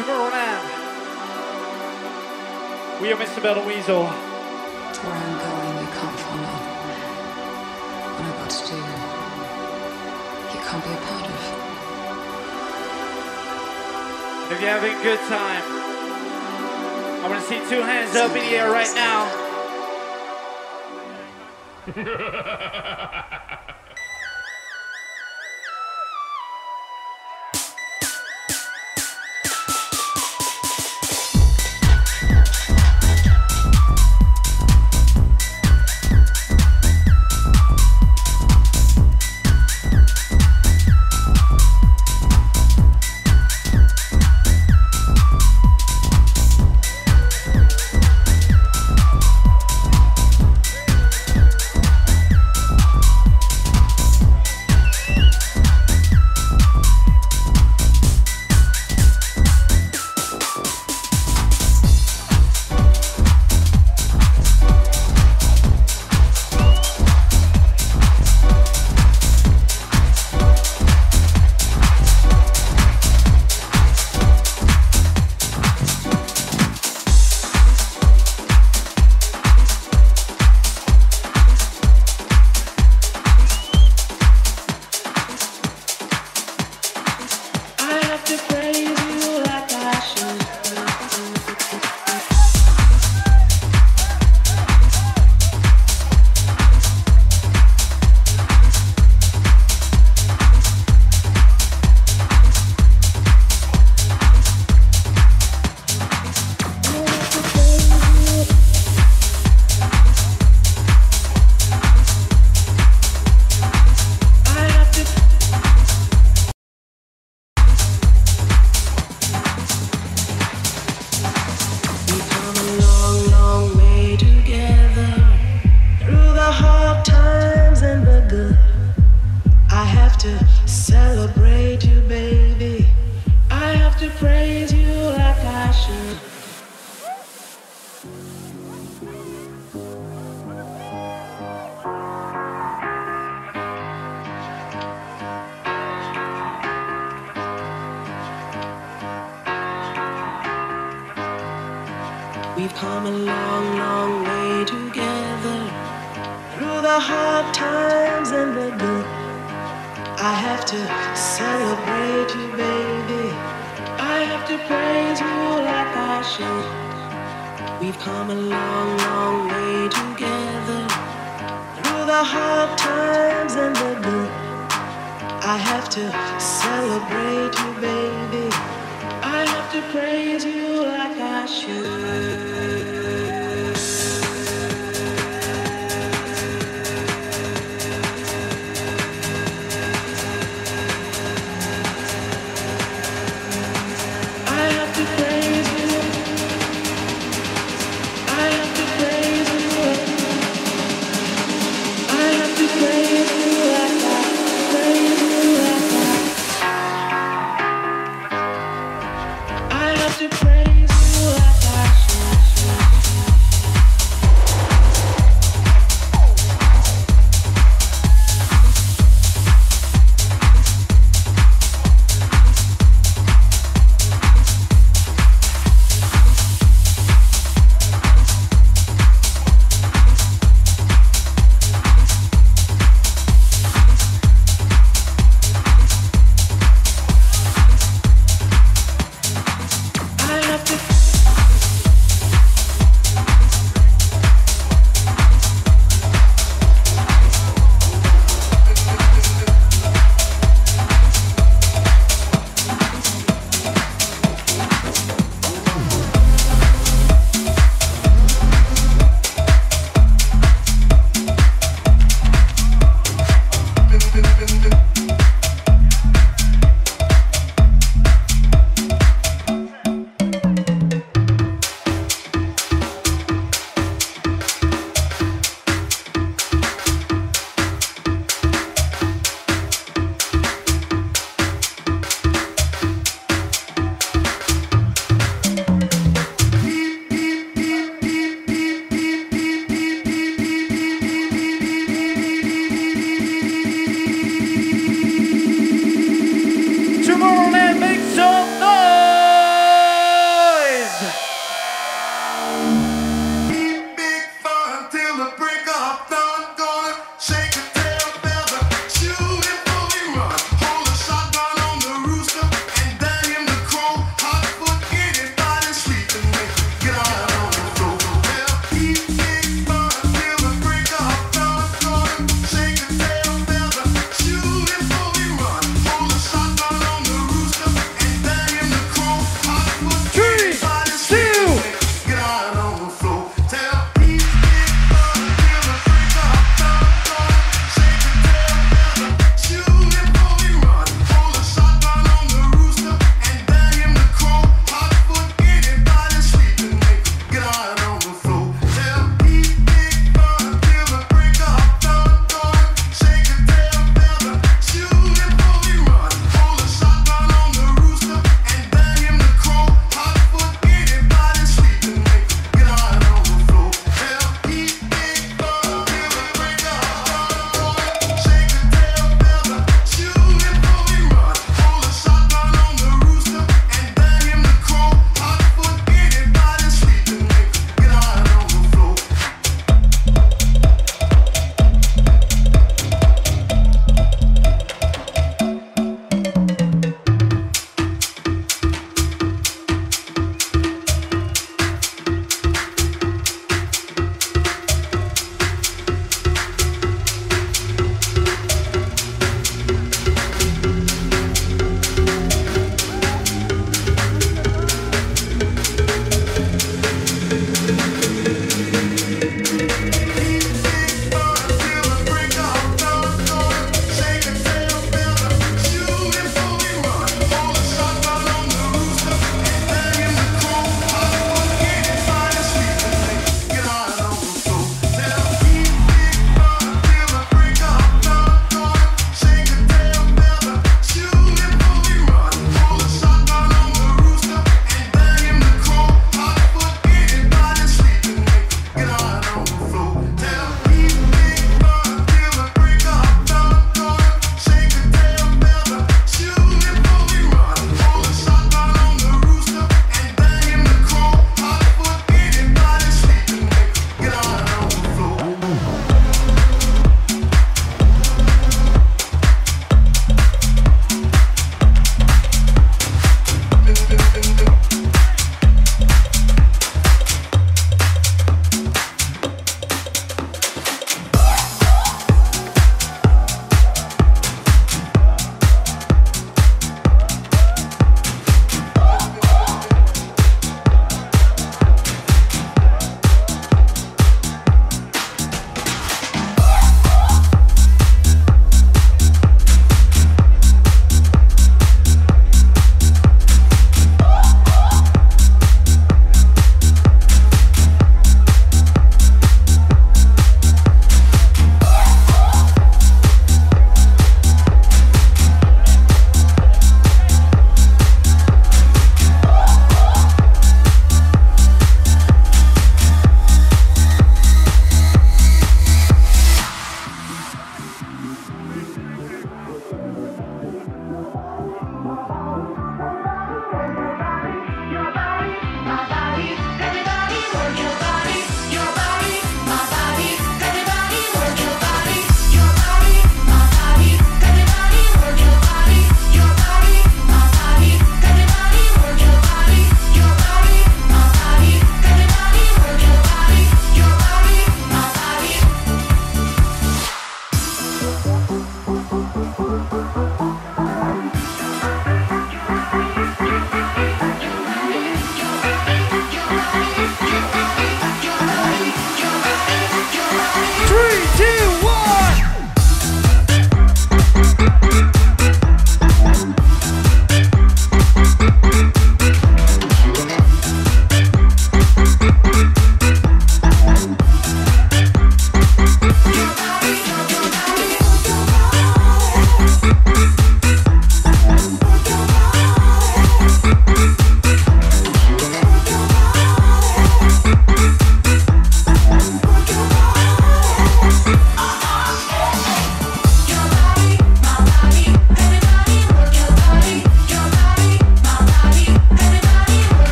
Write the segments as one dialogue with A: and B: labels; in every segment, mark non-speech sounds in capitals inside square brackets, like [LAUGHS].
A: What's up, Tomorrowland? We are Mr. Belt Wezol.
B: To where I'm going, you can't follow. What I've got to do, you can't be a part of.
A: If you're having a good time, I want to see two hands up in the air right now. [LAUGHS]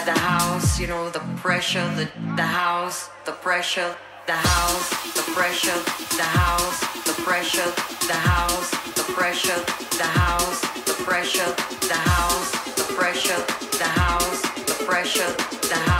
C: inside the
D: house, you know, the pressure, the, the house, the pressure, the house, the pressure, the house, the pressure, the house, the pressure, the house, the pressure, the house, the pressure, the house, the pressure, the house.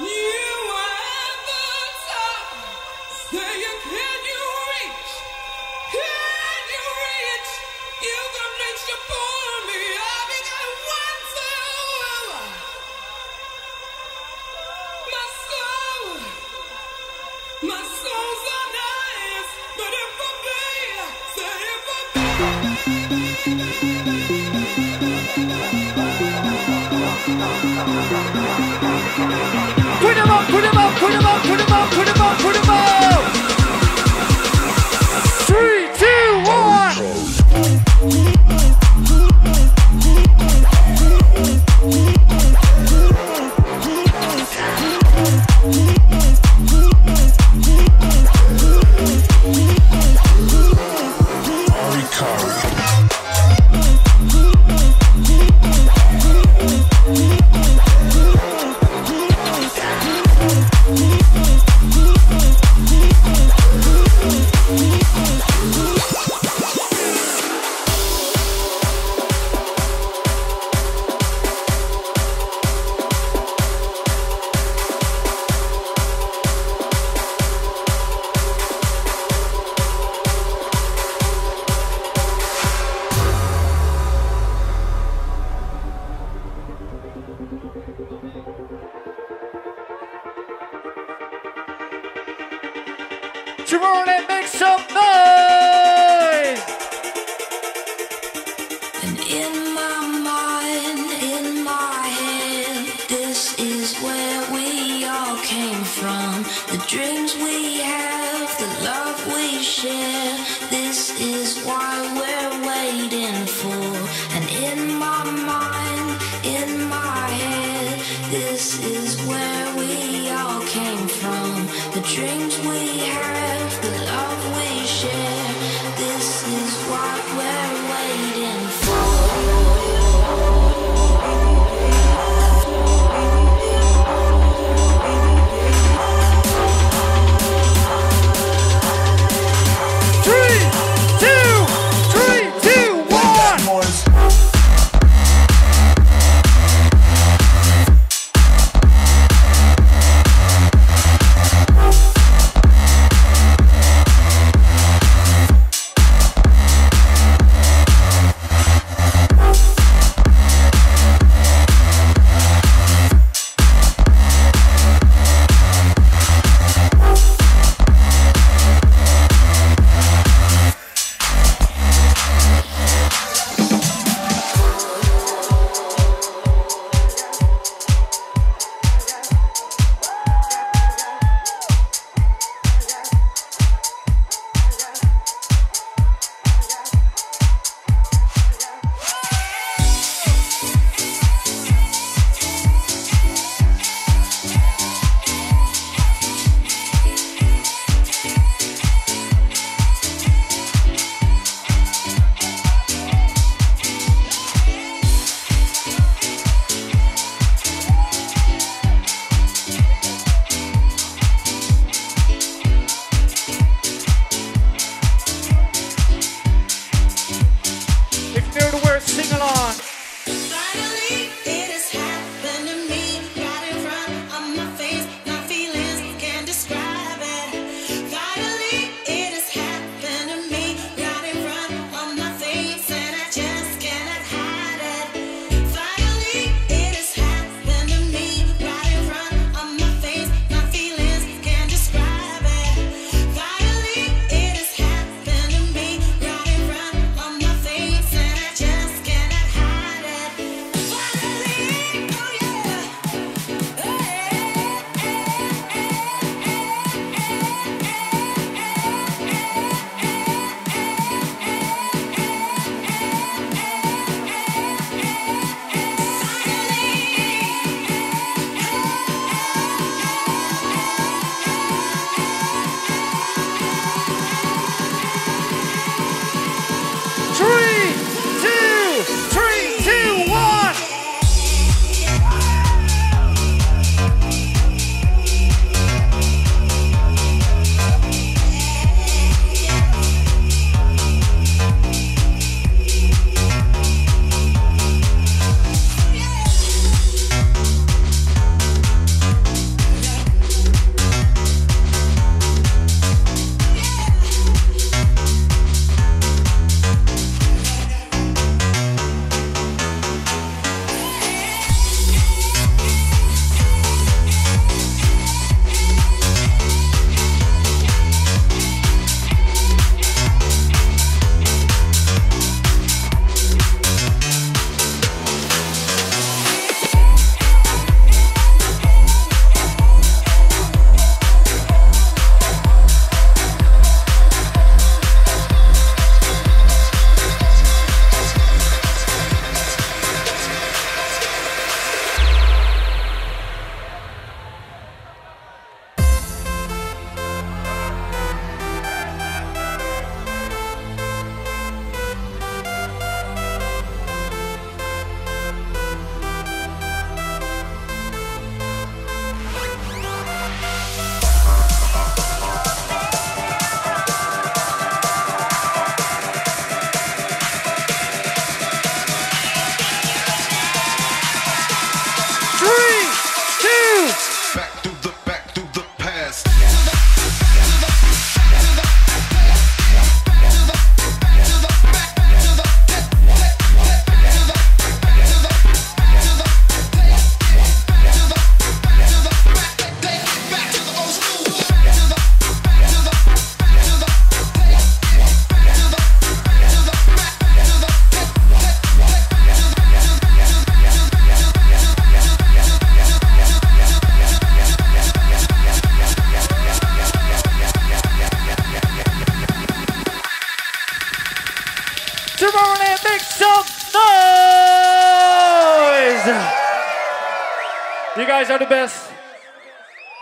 E: 你。This is why we're waiting for.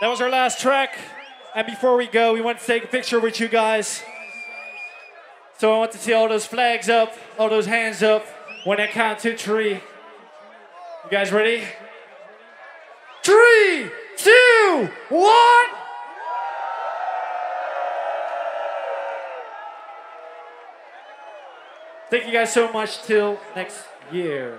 E: That was our last track. And before we go, we want to take a picture with you guys. So I want to see all those flags up, all those hands up when I count to three. You guys ready? Three, two, one. Thank you guys so much. Till next year.